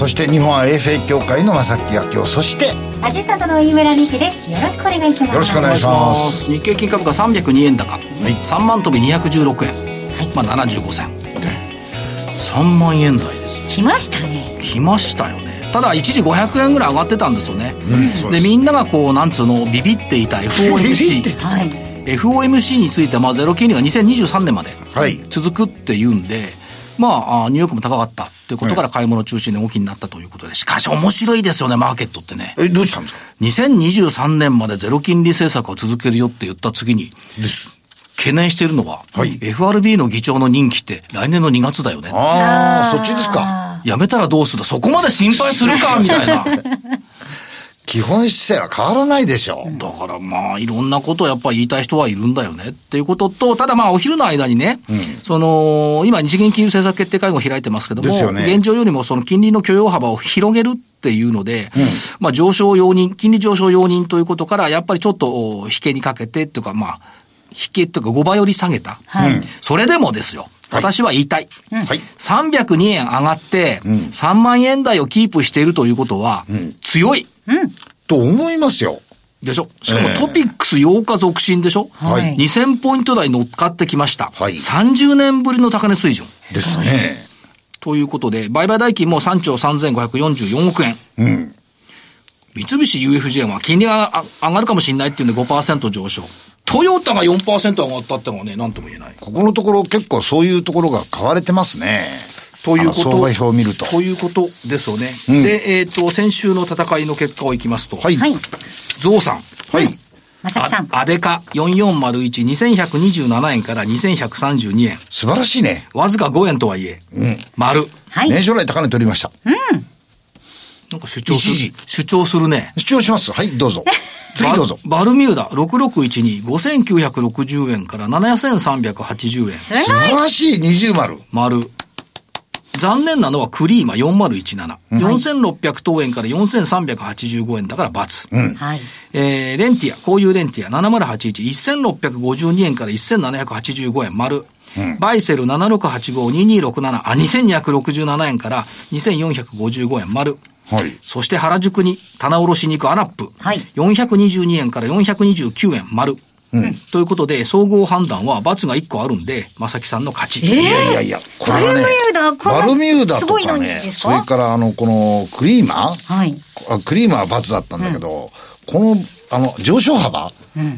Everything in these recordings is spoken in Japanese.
そして日本 IFA 協会の正木明夫そしてアシスタントの飯村美希です。よろしくお願いします。よろしくお願いします。日経金株価302円高、3万飛び216円、まあ75銭、3万円台です来ましたね。来ましたよね。ただ一時500円ぐらい上がってたんですよね、そうです。でみんながこうなんつうのビビっていたビビっ FOMC はい。FOMC についてはまあゼロ金利が2023年まではい。続くっていうんで、まあ、あニューヨークも高かったということから買い物中心で大きになったということで、しかし面白いですよね、マーケットってね。えどうしたんですか？2023年までゼロ金利政策を続けるよって言った次に、です懸念しているのは、はい FRB の議長の任期って来年の2月だよね。ああそっちですかやめたらどうするそこまで心配するかみたいな。基本姿勢は変わらないでしょう、だからまあ、いろんなことをやっぱり言いたい人はいるんだよねっていうことと、ただまあ、お昼の間にね、その、今、日銀金融政策決定会合を開いてますけども、ね現状よりもその金利の許容幅を広げるっていうので、まあ、上昇容認、金利上昇容認ということから、やっぱりちょっと、お引けにかけてっていうか、まあ、引けっていうか5倍より下げた。はい。それでもですよ。私は言いたい。はい302円上がって、3万円台をキープしているということは、強い。と思いますよでしょ？しかもええトピックス8日続伸でしょ？はい2000ポイント台乗っかってきました。はい30年ぶりの高値水準。ですねということで、売買代金も3兆3544億円。うん三菱 UFJ は金利があ上がるかもしれないっていうんで5%上昇。トヨタが4%上がったってのはね、なんとも言えない。ここのところ結構そういうところが買われてますねということ。相場表を見るとということですよね。で、えっ、と、先週の戦いの結果をいきますと、はいはい。ゾウさん。はいまさきさん。あアデカ4401、2127円から2132円。素晴らしいねわずか5円とはいえ、丸。はい。年初来高値取りましたなんか主張する。主張するね。主張しますはいどうぞ 次どうぞババルミューダ6612、5960円から7380円。す素晴らしい二重丸丸。残念なのはクリーマ4017。4600等円から4385円だから×。はい。えー、レンティア、こういうレンティア7081、1652円から1785円丸。バイセル7685-2267、あ、2267円から2455円丸。はいそして原宿に棚卸しに行くアナップ。はい422円から429円丸。ということで、総合判断は×が1個あるんで、正木さんの勝ち。いやいやいや、これはね、バルミューダとすごいのにかね、ですかそれからあの、このクリーマーはい。あクリーマーは罰だったんだけど、この、あの、上昇幅、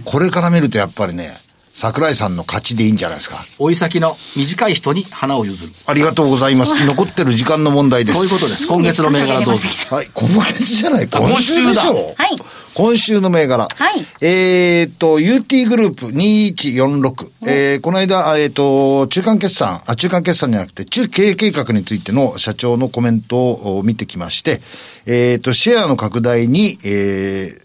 これから見るとやっぱりね、桜井さんの勝ちでいいんじゃないですか。追い先の短い人に花を譲る。ありがとうございます。残ってる時間の問題です。そういうことです。今月の銘柄どうぞ。はい、今月じゃない、あ今週でしょ今はい今週の銘柄。はいえーっと、UT グループ2146。えー、この間、あえーっと、中間決算、あ、中間決算じゃなくて、中経営計画についての社長のコメントを見てきまして、えーっと、シェアの拡大に、え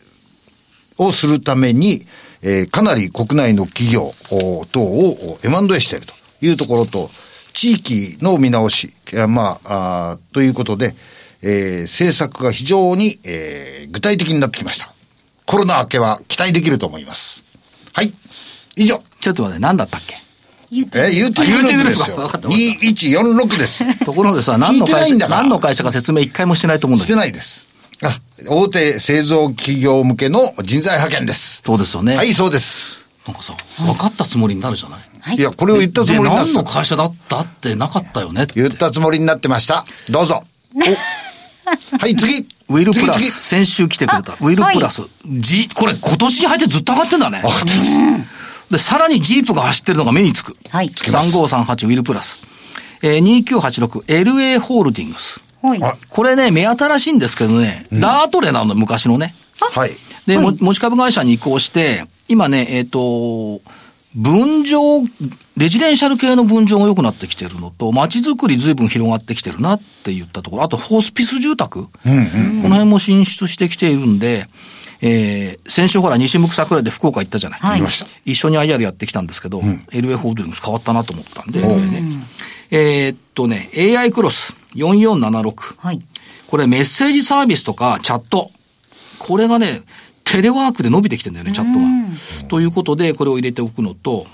ー、をするために、えーかなり国内の企業お等を M&A しているというところと、地域の見直し、まあ、あーということで、えー政策が非常に、えー具体的になってきました。コロナ明けは期待できると思います。はい。以上。ちょっと待って、何だったっけ？えー、UT グループですよ。わかったわかった2146です。ところでさ、何の会社、いんだから何の会社か説明一回もしてないと思うんだしけど。てないです。あ、大手製造企業向けの人材派遣です。そうですよね。はい、そうです。なんかさ、分かったつもりになるじゃない？はいいや、これを言ったつもりでなんです何の会社だったってなかったよね。言ったつもりになってました。どうぞ。おはい、次。ウィルプラス、先週来てくれた。ウィルプラス。G、これ今年に入ってずっと上がってんだね。わかってます。で、さらにジープが走ってるのが目につく。はい。きます3538ウィルプラス。えー、2986 LA ホールディングス。はい。あこれね、目新しいんですけどね、ラートレなの、昔のね。はい。で、も持ち株会社に移行して、今ね、えっ、と、分譲、レジデンシャル系の分譲が良くなってきてるのと、街づくり随分広がってきてるなって言ったところ、あとホスピス住宅、この辺も進出してきているんで、えー、先週ほら、西向桜で福岡行ったじゃない。はい見ました。一緒に IR やってきたんですけど、LF ホールディングス変わったなと思ったんで、ねえーっとね、AI クロス4476。はい。これメッセージサービスとかチャット。これがね、テレワークで伸びてきてんだよね、チャットが。ということで、これを入れておくのと、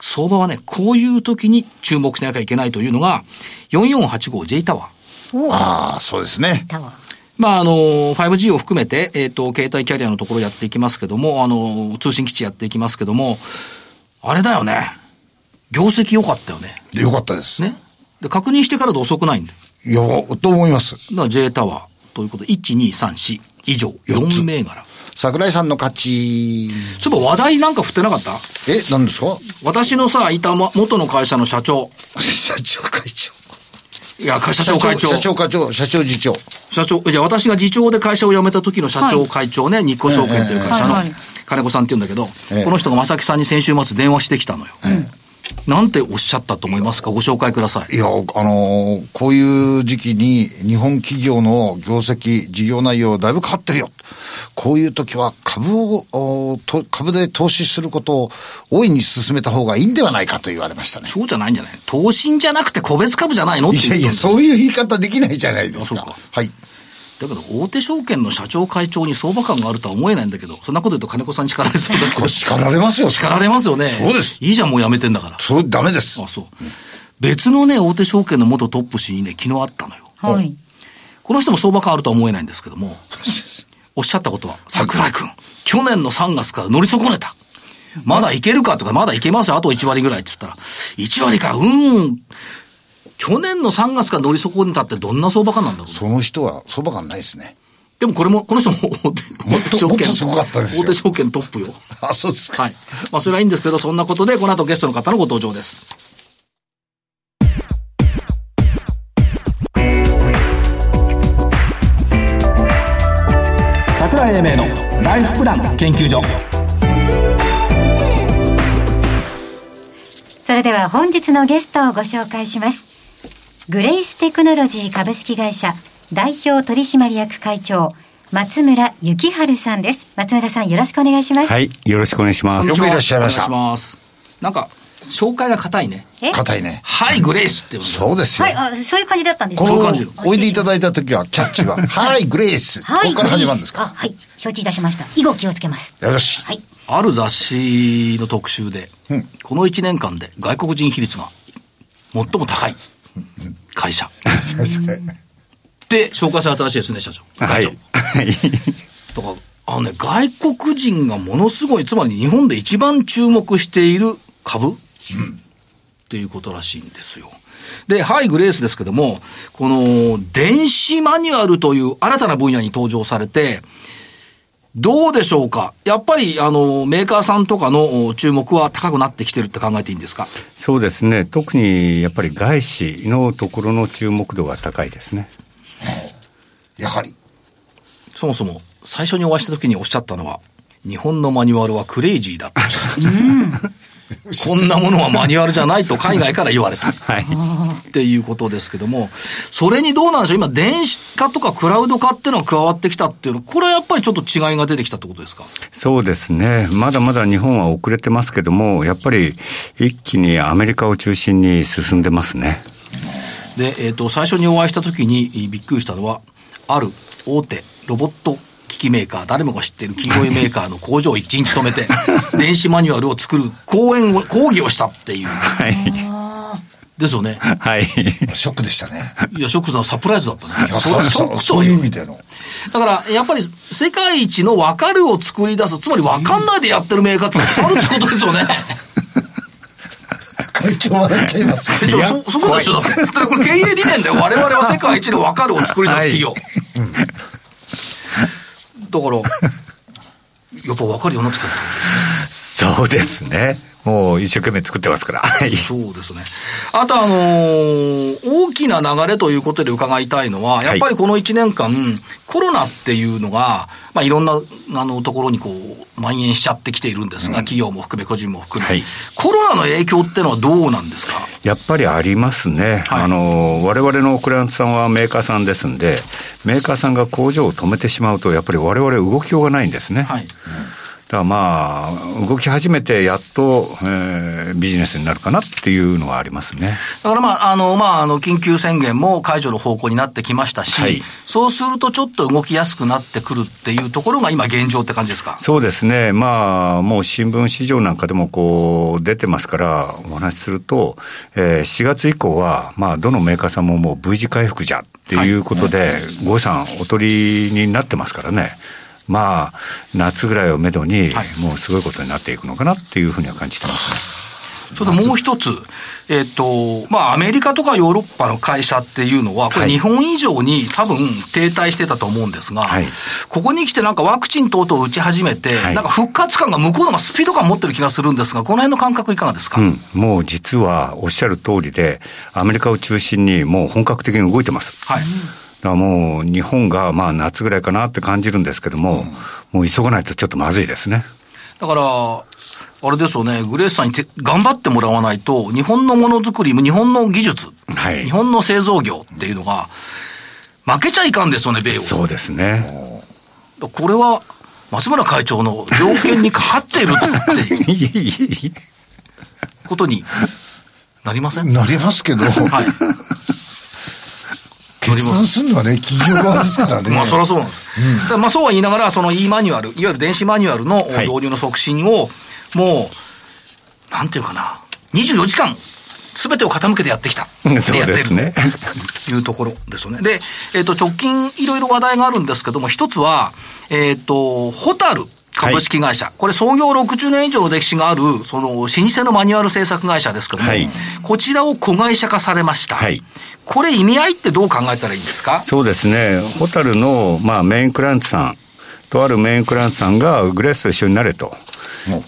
相場はね、こういう時に注目しなきゃいけないというのが、4485J タワー。ああ、そうですね。タワー。まあ、あの、5G を含めて、えっ、と、携帯キャリアのところやっていきますけども、あの、通信基地やっていきますけども、あれだよね。業績良かったよね。よかったです。ね。で、確認してからで遅くないんだよ。いや、と思います。だから J タワーということで、1、2、3、4以上、四つ4銘柄。桜井さんの勝ち。そういえば話題なんか振ってなかった？え、何ですか？私のさ、いたま元の会社の社長。社長会長。いや、社長会長。社長会長、社長次長。社長、いや、私が次長で会社を辞めた時の社長会長ね、日興証券という会社のはいはい金子さんって言うんだけど、ええこの人が正木さんに先週末電話してきたのよ。なんておっしゃったと思いますか？ご紹介ください。いや、あのーこういう時期に日本企業の業績、事業内容だいぶ変わってるよ。こういう時は株を、株で投資することを大いに進めた方がいいんではないかと言われましたね。そうじゃないんじゃない？投信じゃなくて個別株じゃないの？いやいや、そういう言い方できないじゃないですか。かはい。だけど、大手証券の社長会長に相場感があるとは思えないんだけど、そんなこと言うと金子さんに叱られそうだ 叱られますよ。叱られますよね。そうですいいじゃん、もうやめてんだから。そう、ダメです。あ、そう。別のね、大手証券の元トップ氏にね、昨日会ったのよ。はい。この人も相場感あるとは思えないんですけども、おっしゃったことは、桜井くん、去年の3月から乗り損ねた。まだいけるかとか、まだいけますよ、あと1割ぐらいって言ったら、1割か、うーん。去年の3月から乗り損ねたってどんな相場感なんだろう。その人は相場感ないですね。でもこれも、この人も大手、もっと大手証券もっとすごかったですよ大手証券トップよ。あ、そうですか。はい。まあ、それはいいんですけど、そんなことで、この後ゲストの方のご登場です。桜井英明のライフプラン研究所。それでは本日のゲストをご紹介します。グレイステクノロジー株式会社代表取締役会長松村幸春さんです。松村さんよろしくお願いします。はい、よろしくお願いします。よくいらっしゃいましたお願いします。なんか、紹介が硬いね。え？硬いね。はい、グレイスってそうですよ。はい、あそういう感じだったんですこのそういう感じおいでいただいた時は、キャッチは、はい、グレイス。はい、ここから始まるんですか？あはい、承知いたしました。以後気をつけます。よし。はい。ある雑誌の特集で、この1年間で外国人比率が最も高い会社。で、紹介されたらしいですね、社長。はい。会長。はい。だから、あのね、外国人がものすごい、つまり日本で一番注目している株、っていうことらしいんですよ。で、はい、グレースですけども、この電子マニュアルという新たな分野に登場されて、どうでしょうか？やっぱり、あの、メーカーさんとかのお注目は高くなってきてるって考えていいんですか？そうですね。特にやっぱり外資のところの注目度が高いですね。やはり。そもそも、最初にお会いした時におっしゃったのは、日本のマニュアルはクレイジーだって。こんなものはマニュアルじゃないと海外から言われた。はい。っていうことですけども、それにどうなんでしょう？今、電子化とかクラウド化っていうのが加わってきたっていうの、これはやっぱりちょっと違いが出てきたってことですか？そうですね。まだまだ日本は遅れてますけども、やっぱり一気にアメリカを中心に進んでますね。で、えっ、と、最初にお会いした時にえーびっくりしたのは、ある大手ロボット機器メーカー、誰もが知っている企業メーカーの工場を一日止めて、電子マニュアルを作る講演を、講義をしたっていう。はい。ですよね。はい。ショックでしたね。いや、ショックだ、サプライズだったね。いやそショックそういうという意味での。だから、やっぱり世界一の分かるを作り出す、つまり分かんないでやってるメーカーってあるってことですよね。会長笑っちゃいますけどちょそ、そこでしょだって。だってこれ経営理念だよ。我々は世界一の分かるを作り出す企業。だから、やっぱ分かるようになってきた。そうですね。もう一生懸命作ってますから。そうですね。あとあのー、大きな流れということで伺いたいのは、やっぱりこの1年間、はい、コロナっていうのが、まあ、いろんな、あの、ところにこう、蔓延しちゃってきているんですが、うん、企業も含め、個人も含め、はい、コロナの影響っていうのはどうなんですか？やっぱりありますね。はい、あの、我々のクライアントさんはメーカーさんですんで、メーカーさんが工場を止めてしまうと、やっぱり我々動きようがないんですね。はい、うんだからまあ、動き始めてやっと、えー、ビジネスになるかなっていうのはありますね。だからまあ、あの、まあ、あの、緊急宣言も解除の方向になってきましたし、はい、そうするとちょっと動きやすくなってくるっていうところが今現状って感じですか？そうですね。まあ、もう新聞市場なんかでもこう、出てますから、お話しすると、えー、4月以降は、まあ、どのメーカーさんももう V 字回復じゃっていうことで、はい、ご予算お取りになってますからね。まあ、夏ぐらいをめどに、もうすごいことになっていくのかなっていうふうには感じてますね。それともう一つ、えっ、と、まあ、アメリカとかヨーロッパの会社っていうのは、これ日本以上に多分停滞してたと思うんですが、はい、ここに来てなんかワクチン等々打ち始めて、はい、なんか復活感が向こうのがスピード感持ってる気がするんですが、この辺の感覚いかがですか、うん、もう実はおっしゃる通りで、アメリカを中心にもう本格的に動いてます。はいだからもう日本がまあ夏ぐらいかなって感じるんですけども、うん、もう急がないとちょっとまずいですね。だから、あれですよね、グレースさんにて頑張ってもらわないと、日本のものづくり、日本の技術、はい、日本の製造業っていうのが、負けちゃいかんですよね、米を。そうですね。これは、松村会長の要件にかかっているって いうことになりません？なりますけど。はい。決断するのはね、企業側ですからね。まあ、そりゃそうなんです。うん、まあ、そうは言いながら、その e マニュアル、いわゆる電子マニュアルの導入の促進を、もう、なんていうかな、24時間、すべてを傾けてやってきた。そうですね。というところですよね。で、えっ、ー、と、直近いろいろ話題があるんですけども、一つは、えっ、ー、と、ホタル株式会社、はい、これ創業60年以上の歴史がある、その老舗のマニュアル製作会社ですけども、はい、こちらを子会社化されました。はい、これ意味合いってどう考えたらいいんですか？そうですね。ホタルの、まあ、メインクラントさん、とあるメインクラントさんがグレースと一緒になれと。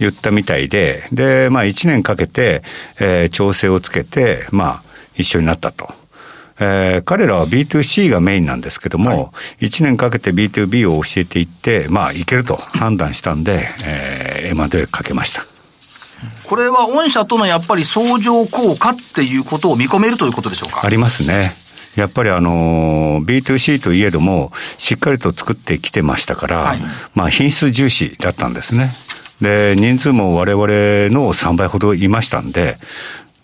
言ったみたいで、で、まあ1年かけて、えー、調整をつけて、まあ一緒になったと。えー、彼らは B2C がメインなんですけども、はい、1年かけて B2B を教えていって、まあ、いけると判断したんで、えー、M&A かけました。これは御社とのやっぱり相乗効果っていうことを見込めるということでしょうか？ありますね。やっぱりあの、B2C といえども、しっかりと作ってきてましたから、はい、まあ品質重視だったんですね。で、人数も我々の3倍ほどいましたんで、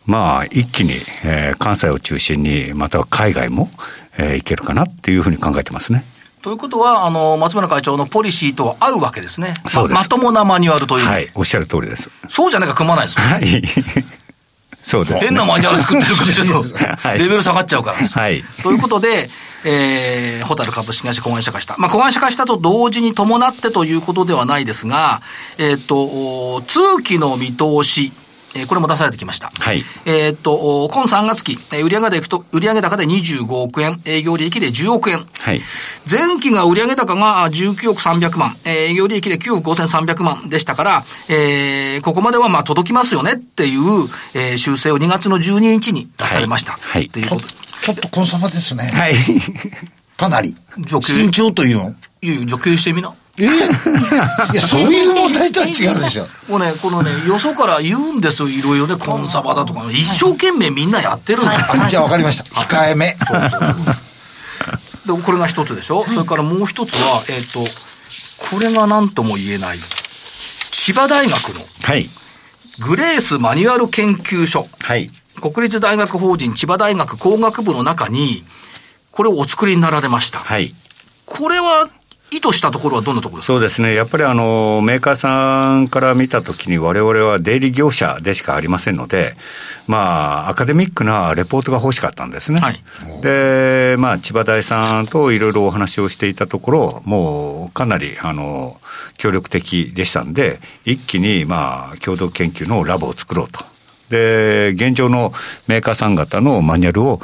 まあ、一気に、えー、関西を中心に、または海外も、えー、いけるかなっていうふうに考えてますね。ということは、あの、松村会長のポリシーと合うわけですね。そうです。ままともなマニュアルという。はい、おっしゃる通りです。そうじゃなきゃ組まないですよ、ね。はい。そうです、ね、変なマニュアル作ってるからちょっと、レベル下がっちゃうから。はい。ということで、えー、ホタル株式会社子会社化した。まあ、子会社化したと同時に伴ってということではないですが、えっ、ー、と、通期の見通し、えー、これも出されてきました。はい。えっ、と、今3月期、売上でいくと、売上高で25億円、営業利益で10億円。はい。前期が売上高が19億300万、営業利益で9億5300万でしたから、えー、ここまではまあ届きますよねっていう、えー、修正を2月の12日に出されました。はい。ということちょっとコンサバですね。はい。かなり。慎重というの？いやいや、除去してみな。えいや、そういう問題とは違うでしょ。もうね、このね、よそから言うんですよ、いろいろね、コンサバだとか、一生懸命みんなやってるんだ、はい、じゃあ分かりました。控えめ。そうそうそうで、これが一つでしょ？はい、それからもう一つは、えっ、ー、と、これが何とも言えない、千葉大学の、はい。グレースマニュアル研究所。はい。国立大学法人千葉大学工学部の中に、これをお作りになられました。はい。これは意図したところはどんなところですか？そうですね、やっぱりあのメーカーさんから見たときに、われわれは出入り業者でしかありませんので、まあ、アカデミックなレポートが欲しかったんですね。はい、で、まあ、千葉大さんといろいろお話をしていたところ、もうかなりあの協力的でしたんで、一気にまあ共同研究のラボを作ろうと。で、現状のメーカーさん方のマニュアルを、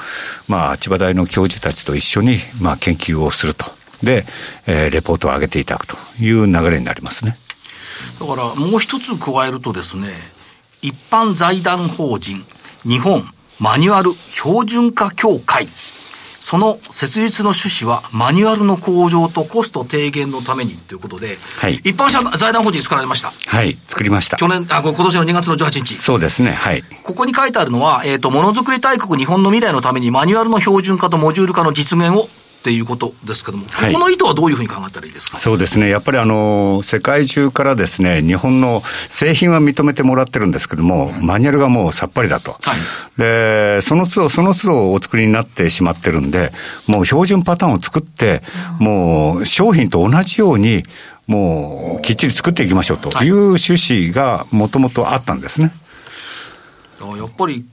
まあ、千葉大の教授たちと一緒に、まあ、研究をすると。で、えー、レポートを上げていただくという流れになりますね。だからもう一つ加えるとですね、一般財団法人日本マニュアル標準化協会その設立の趣旨は、マニュアルの向上とコスト低減のためにということで、はい、一般社財団法人作られました。はい、作りました。去年、あ、今年の2月の18日。そうですね、はい。ここに書いてあるのは、えっ、ー、と、ものづくり大国日本の未来のためにマニュアルの標準化とモジュール化の実現をっていうことですけども、はい、この意図はどういうふうに考えたらいいですか？そうですね、やっぱりあの世界中からですね日本の製品は認めてもらってるんですけども、マニュアルがもうさっぱりだと、はい、でその都度、その都度お作りになってしまってるんで、もう標準パターンを作って、もう商品と同じように、もうきっちり作っていきましょうとい。う趣旨がもともとあったんですね。やっぱり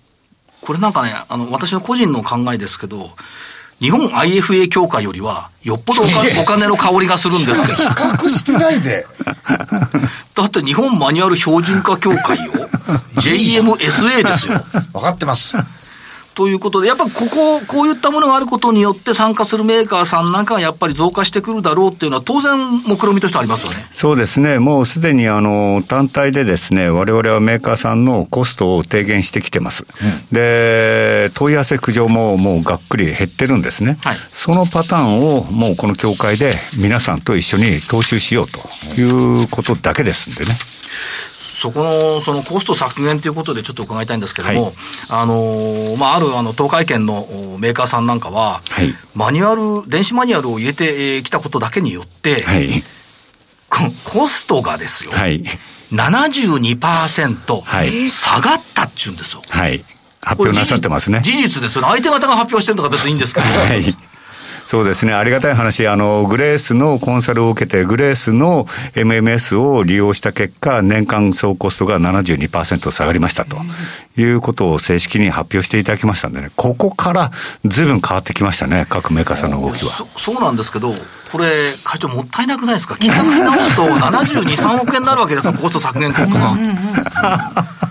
これなんかね、あの、私の個人の考えですけど、日本 IFA 協会よりは、よっぽどお金の香りがするんですけど。比較してないで。だって日本マニュアル標準化協会よ。JMSA ですよ。分かってます。ということで、やっぱりここ、こういったものがあることによって参加するメーカーさんなんかがやっぱり増加してくるだろうっていうのは当然目論みとしてありますよね。そうですね。もうすでにあの、単体でですね、我々はメーカーさんのコストを低減してきてます。うん、で、問い合わせ苦情ももうがっくり減ってるんですね。はい、そのパターンをもうこの協会で皆さんと一緒に踏襲しようということだけですんでね。そこの、そのコスト削減ということでちょっと伺いたいんですけれども、はい、あの、まあ、あるあの東海圏のメーカーさんなんかは、はい、マニュアル、電子マニュアルを入れてきたことだけによって、はい、コストがですよ、はい、72%下がったっちゅうんですよ。はい。発表なさってますね。事実ですよね。相手方が発表してるのか別にいいんですけど。はい。そうですね。ありがたい話。あの、グレースのコンサルを受けて、グレースの MMS を利用した結果、年間総コストが72%下がりましたということを正式に発表していただきましたんでね、ここからずいぶん変わってきましたね、各メーカーさんの動きは。そそうなんですけど、これ、会長もったいなくないですか？金額に直すと72、3億円になるわけですよ、コスト削減効果が。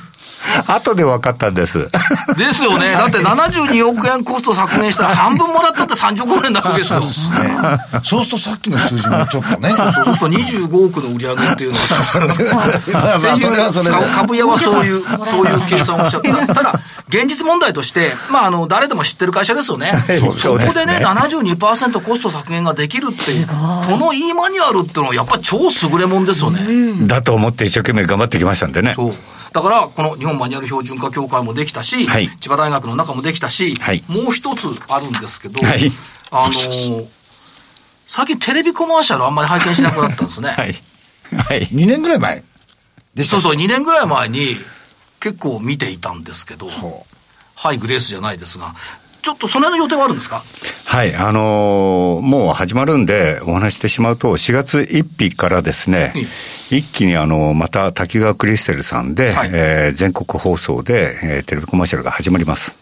後で分かったんです。ですよね。だって72億円コスト削減したら 半分もらったって30億円になるわけですよ。そうですね。そうするとさっきの数字もちょっとね。そうすると25億の売り上げっていうのは、株屋はそういう、そういう計算をしちゃった。ただ、現実問題として、まあ、あの、誰でも知ってる会社ですよね。そこでね、72%コスト削減ができるっていう、この e マニュアルっていうのはやっぱり超優れもんですよね。だと思って一生懸命頑張ってきましたんでね。そう。だから、この日本マニュアル標準化協会もできたし、はい、千葉大学の中もできたし、はい、もう一つあるんですけど、はい、あのー、最近テレビコマーシャルあんまり拝見しなくなったんですね。はい。はい。2年ぐらい前そうそう、2年ぐらい前に結構見ていたんですけど、はい、グレースじゃないですが、ちょっとその辺の予定はあるんですか？はい、あのー、もう始まるんでお話してしまうと、4月1日からですね、一気にあの、また滝川クリステルさんで、はい、えー、全国放送で、えー、テレビコマーシャルが始まります。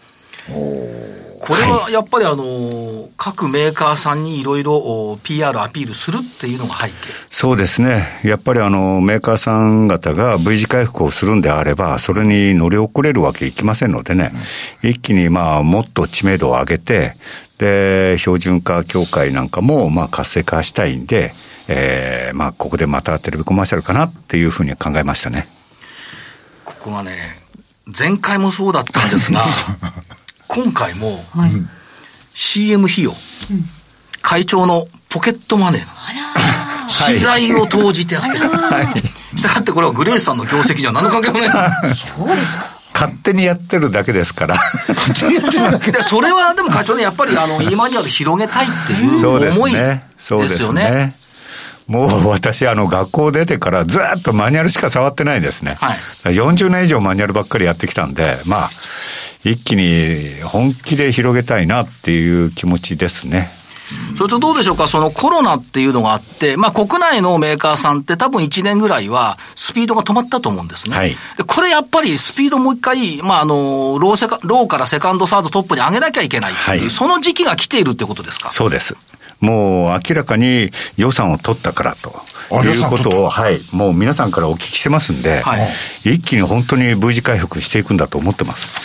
これはやっぱりあの、各メーカーさんにいろいろ PR アピールするっていうのが背景そうですね。やっぱりあの、メーカーさん方が V 字回復をするんであれば、それに乗り遅れるわけいきませんのでね、うん、一気にまあ、もっと知名度を上げて、で、標準化協会なんかもまあ活性化したいんで、えー、まあ、ここでまたテレビコマーシャルかなっていうふうに考えましたね。ここがね、前回もそうだったんですが、今回も、はい、CM 費用、うん、会長のポケットマネーの資材を投じてやってる。はい。したがってこれはグレースさんの業績には何の関係もない。そうですか。勝手にやってるだけですから。勝手にやってるだけで、それはでも会長ね、やっぱりあの、イマニュアル広げたいっていう思いですよね。そうですね。もう私、あの、学校出てからずっとマニュアルしか触ってないですね。はい、40年以上マニュアルばっかりやってきたんで、まあ、一気に本気で広げたいなっていう気持ちですね。それとどうでしょうか、そのコロナっていうのがあって、まあ国内のメーカーさんって多分1年ぐらいはスピードが止まったと思うんですね。はい、でこれやっぱりスピードもう一回、まああの、ローセカ、ローからセカンド、サードトップに上げなきゃいけないっていう、はい、その時期が来ているってことですか？そうです。もう明らかに予算を取ったからということを、はい、もう皆さんからお聞きしてますんで、はい、一気に本当に V 字回復していくんだと思ってます。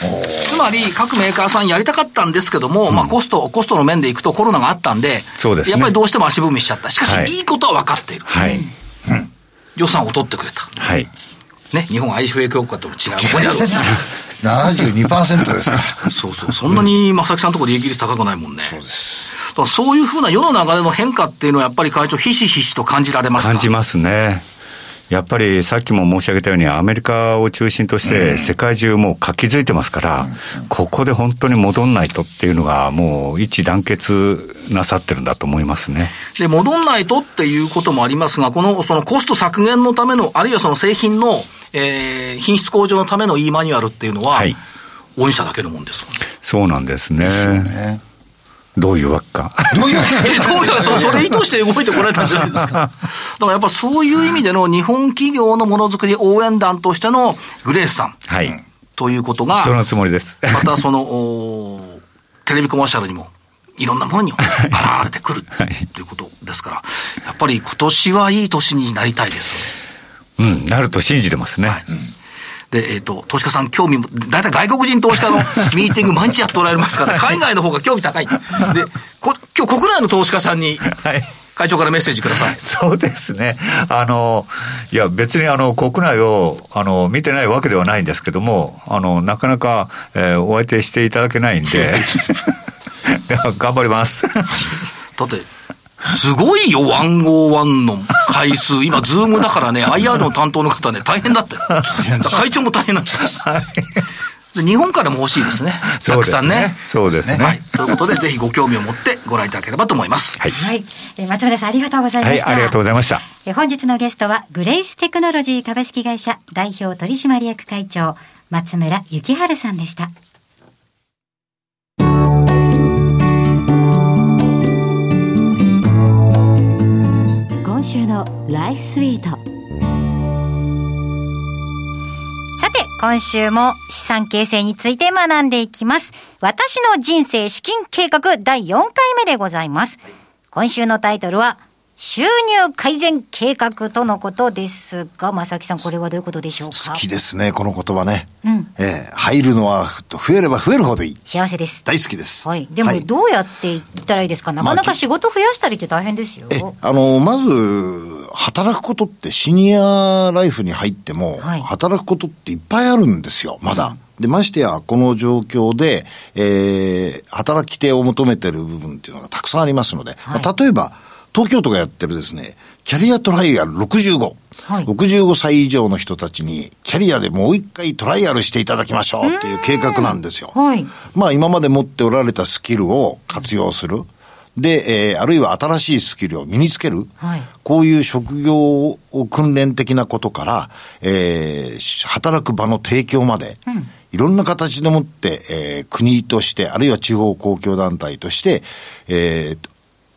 つまり、各メーカーさんやりたかったんですけども、うん、まあコスト、コストの面でいくとコロナがあったんで、そうです、ね、やっぱりどうしても足踏みしちゃった。しかし、い、いことは分かっている。はい。うん、予算を取ってくれた。はい。ね、日本 IFA 協会との違いここにある。72%ですかそうそう。そんなに正木さんのところ利益率高くないもんね。そうです。だからそういうふうな世の流れの変化っていうのはやっぱり会長ひしひしと感じられますか？感じますね。やっぱりさっきも申し上げたように、アメリカを中心として世界中もう活気づいてますから、ここで本当に戻んないとっていうのが、もう一致団結なさってるんだと思いますね。で、戻んないとっていうこともありますが、このそのコスト削減のための、あるいはその製品の、えー、品質向上のための e マニュアルっていうのは、はい、御社だけのもんですそうなんですね。ですねどういうわけか。どういうわけ どういうわけそそれ意図して動いてこられたんじゃないですか。だからやっぱそういう意味での日本企業のものづくり応援団としてのグレースさん。はい。ということが。そのつもりです。またその、おテレビコマーシャルにもいろんなものに現れてくるということですから、やっぱり今年はいい年になりたいですよね。うん、なると信じてますね。はいで、えっ、ー、と、投資家さん興味も、だいたい外国人投資家の ミーティング毎日やっておられますから、海外の方が興味高い。で、こ今日国内の投資家さんに、はい。会長からメッセージください。そうですね。あの、いや、別にあの、国内を、あの、見てないわけではないんですけども、あの、なかなか、えー、お相手していただけないんで、頑張ります。だって、すごいよ、151の海外。今、ズームだからね、IR の担当の方ね、大変だったよ。会長も大変なんです。日本からも欲しいですね。たくさんね。そうですね。はい。ということで、ぜひご興味を持ってご覧いただければと思います。はい。はい。え松村さん、ありがとうございました。はい、ありがとうございました。え本日のゲストは、グレイステクノロジー株式会社代表取締役会長、松村幸春さんでした。今週のライフスイート。さて今週も資産形成について学んでいきます。私の人生資金計画第4回目でございます。今週のタイトルは収入改善計画とのことですが、正木さん、これはどういうことでしょうか？好きですね、この言葉ね。うん。ええー、入るのは増えれば増えるほどいい。幸せです。大好きです。はい。でも、どうやっていったらいいですか、なかなか仕事増やしたりって大変ですよ。え、あの、まず、働くことってシニアライフに入っても、はい、働くことっていっぱいあるんですよ、まだ。うんで、ましてや、この状況で、えー、働き手を求めてる部分っていうのがたくさんありますので、はい、まあ、例えば、東京都がやってるですね、キャリアトライアル65。はい、65歳以上の人たちに、キャリアでもう一回トライアルしていただきましょうっていう計画なんですよ。はい、まあ今まで持っておられたスキルを活用する。で、えー、あるいは新しいスキルを身につける。はい、こういう職業を訓練的なことから、えー、働く場の提供まで、うん、いろんな形でもって、えー、国として、あるいは地方公共団体として、えー、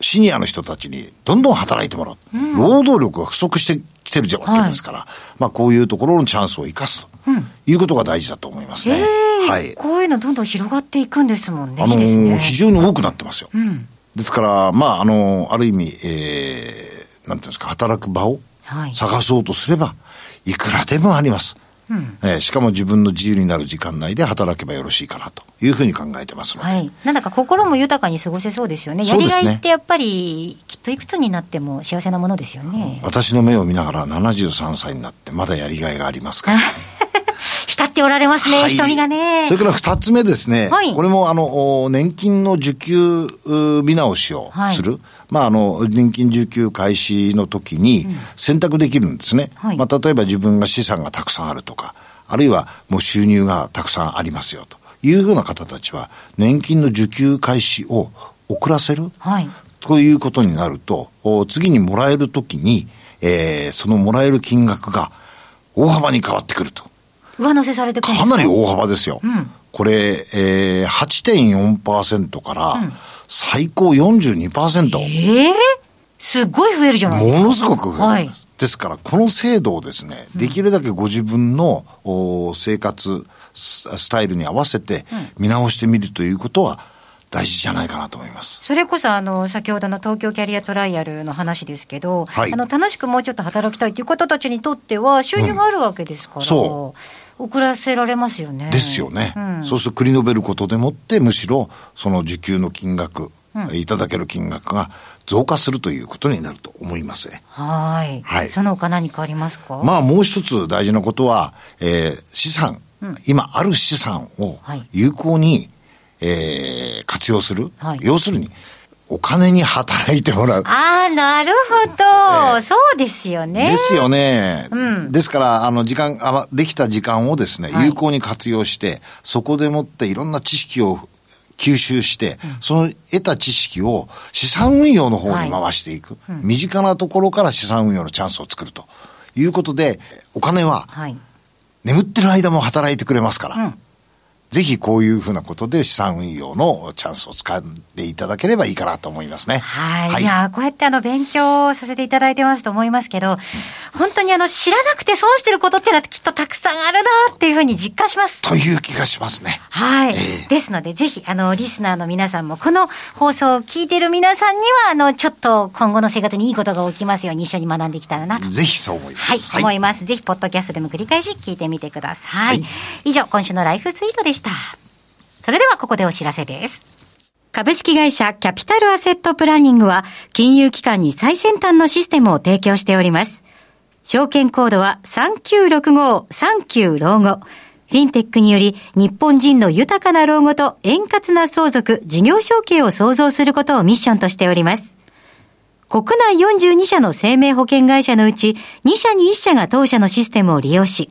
シニアの人たちにどんどん働いてもらう。うん、労働力が不足してきてるわけですから、はい、まあこういうところのチャンスを生かすということが大事だと思いますね。うん、はい。こういうのどんどん広がっていくんですもんね。あのーね、非常に多くなってますよ。うん、ですから、まああのー、ある意味、えー、なんていうんですか、働く場を探そうとすれば、いくらでもあります。うん、えー、しかも自分の自由になる時間内で働けばよろしいかなというふうに考えてますので、はい、なんだか心も豊かに過ごせそうですよね、やりがいってやっぱり、きっといくつになっても幸せなものですよね。私の目を見ながら73歳になって、まだやりがいがありますから。光っておられますね、はい、瞳がね。それから二つ目ですね。はい、これも、あの、年金の受給見直しをする。はい、まあ、あの、年金受給開始の時に選択できるんですね。うん、まあ、例えば自分が資産がたくさんあるとか、あるいはもう収入がたくさんありますよというような方たちは、年金の受給開始を遅らせる。はい。ということになると、次にもらえるときに、えー、そのもらえる金額が大幅に変わってくると。上乗せされてか？なり大幅ですよ。うん、これ、えー、8.4%から最高42%。うん、ええー、すごい増えるじゃないですか。ものすごく増える。はい、ですから、この制度をですね、できるだけご自分の、お生活スタイルに合わせて見直してみるということは、大事じゃないかなと思います。それこそあの先ほどの東京キャリアトライアルの話ですけど、はい、あの楽しくもうちょっと働きたいという方たちにとっては、収入があるわけですから、うん、そう遅らせられますよね。ですよね。うん、そうすると繰り延べることでもって、むしろその受給の金額いただける金額が増加するということになると思いますね。はい。はい。その他何かありますか？まあもう一つ大事なことは、えー、資産、うん、今ある資産を有効に、はい、えー、活用する。はい、要するに、お金に働いてもらう。ああ、なるほど、えー、そうですよね。ですよね。うん、ですから、あの、時間、あできた時間をですね、有効に活用して、そこでもっていろんな知識を吸収して、その得た知識を資産運用の方に回していく。はい身近なところから資産運用のチャンスを作るということで、お金は、眠ってる間も働いてくれますから。ぜひこういうふうなことで資産運用のチャンスを使っていただければいいかなと思いますね。はい。はい、いや、こうやってあの、勉強させていただいてますと思いますけど、本当にあの、知らなくて損してることっていうのはきっとたくさんあるなっていうふうに実感します。という気がしますね。はい。えー、ですので、ぜひ、あの、リスナーの皆さんも、この放送を聞いてる皆さんには、あの、ちょっと今後の生活にいいことが起きますように一緒に学んできたらなと。ぜひそう思います。はい、はい、思います。ぜひ、ポッドキャストでも繰り返し聞いてみてください。はい、以上、今週のライフツイートでした。たそれではここでお知らせです。株式会社キャピタルアセットプランニングは金融機関に最先端のシステムを提供しております。証券コードは3965-39老後。フィンテックにより日本人の豊かな老後と円滑な相続、事業承継を創造することをミッションとしております。国内42社の生命保険会社のうち2社に1社が当社のシステムを利用し、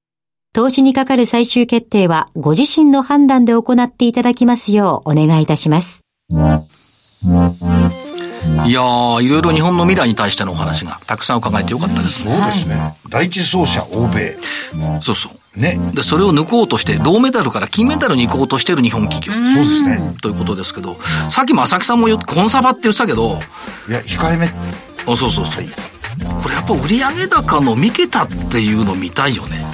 投資にかかる最終決定はご自身の判断で行っていただきますようお願いいたします。いやー、いろいろ日本の未来に対してのお話がたくさん伺えてよかったですね。そうですね。第一走者、欧米。そうそう。ね。で、それを抜こうとして、銅メダルから金メダルに行こうとしてる日本企業。そうですね。ということですけど、さっき正木さんも言コンサバって言ってたけど。いや、控えめ。あ、そうそうそう。これやっぱ売上高の見桁っていうの見たいよね。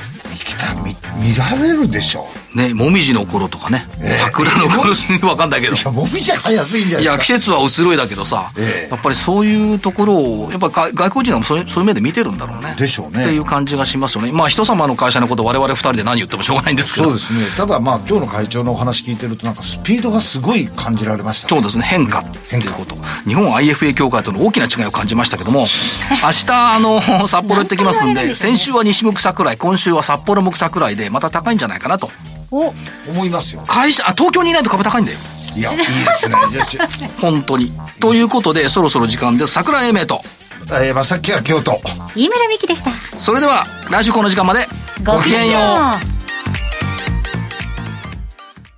見られるでしょう。ねもみじの頃とかね、えー、桜の頃わかんないけど。いやもみじは安いんじゃないですか。いや季節は移ろいだけどさ、えー、やっぱりそういうところをやっぱ外国人はそういうそういう目で見てるんだろうね。でしょうね。っていう感じがしますよね。まあ人様の会社のこと我々二人で何言ってもしょうがないんですけど。そうですね。ただまあ今日の会長のお話聞いてるとなんかスピードがすごい感じられました、ね、そうですね。変化。っていうこと。日本 IFA 協会との大きな違いを感じましたけども 明日あの札幌行ってきますんで先週は西向桜井今週は札幌向桜井でまた高いんじゃないかなと。お思いますよ。会社あ東京にいないと株高いんだよ。いやいいですね。本当に。ということでそろそろ時間です。桜英明と。えー、正木は京都飯村美樹でした。それでは来週この時間まで。ごきげんよう